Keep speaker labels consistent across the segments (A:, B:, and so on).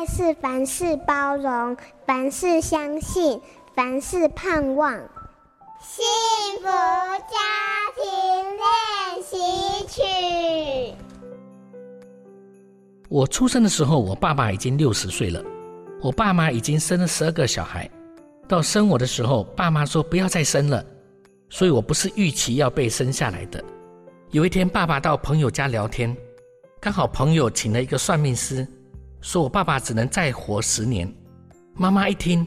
A: 爱是凡事包容，凡事相信，凡事盼望。幸福家庭练习曲。
B: 我出生的时候，我爸爸已经六十岁了，我爸妈已经生了十二个小孩。到生我的时候，爸妈说不要再生了，所以我不是预期要被生下来的。有一天，爸爸到朋友家聊天，刚好朋友请了一个算命师，说我爸爸只能再活十年。妈妈一听，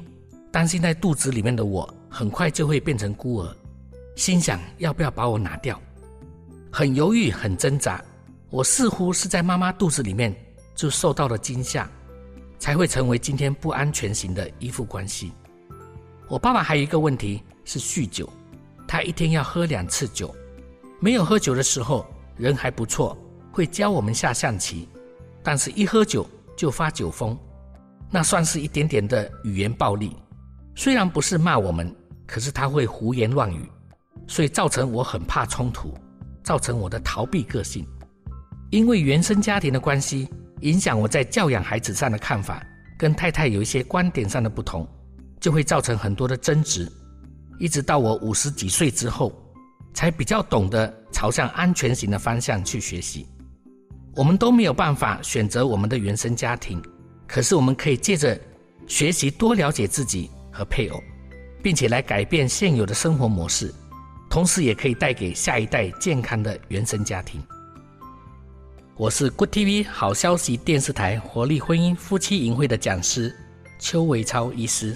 B: 担心在肚子里面的我。很快就会变成孤儿，心想要不要把我拿掉，很犹豫，很挣扎。我似乎是在妈妈肚子里面就受到了惊吓，才会成为今天不安全型的依附关系。我爸爸还有一个问题是酗酒，他一天要喝两次酒，没有喝酒的时候人还不错，会教我们下象棋，但是一喝酒就发酒疯，那算是一点点的语言暴力，虽然不是骂我们。可是他会胡言乱语，所以造成我很怕冲突，造成我的逃避个性。因为原生家庭的关系，影响我在教养孩子上的看法，跟太太有一些观点上的不同，就会造成很多的争执。一直到我五十几岁之后，才比较懂得朝向安全型的方向去学习。我们都没有办法选择我们的原生家庭，可是我们可以借着学习多了解自己和配偶。并且来改变现有的生活模式，同时也可以带给下一代健康的原生家庭。我是 Good TV 好消息电视台活力婚姻夫妻营会的讲师邱维超医师。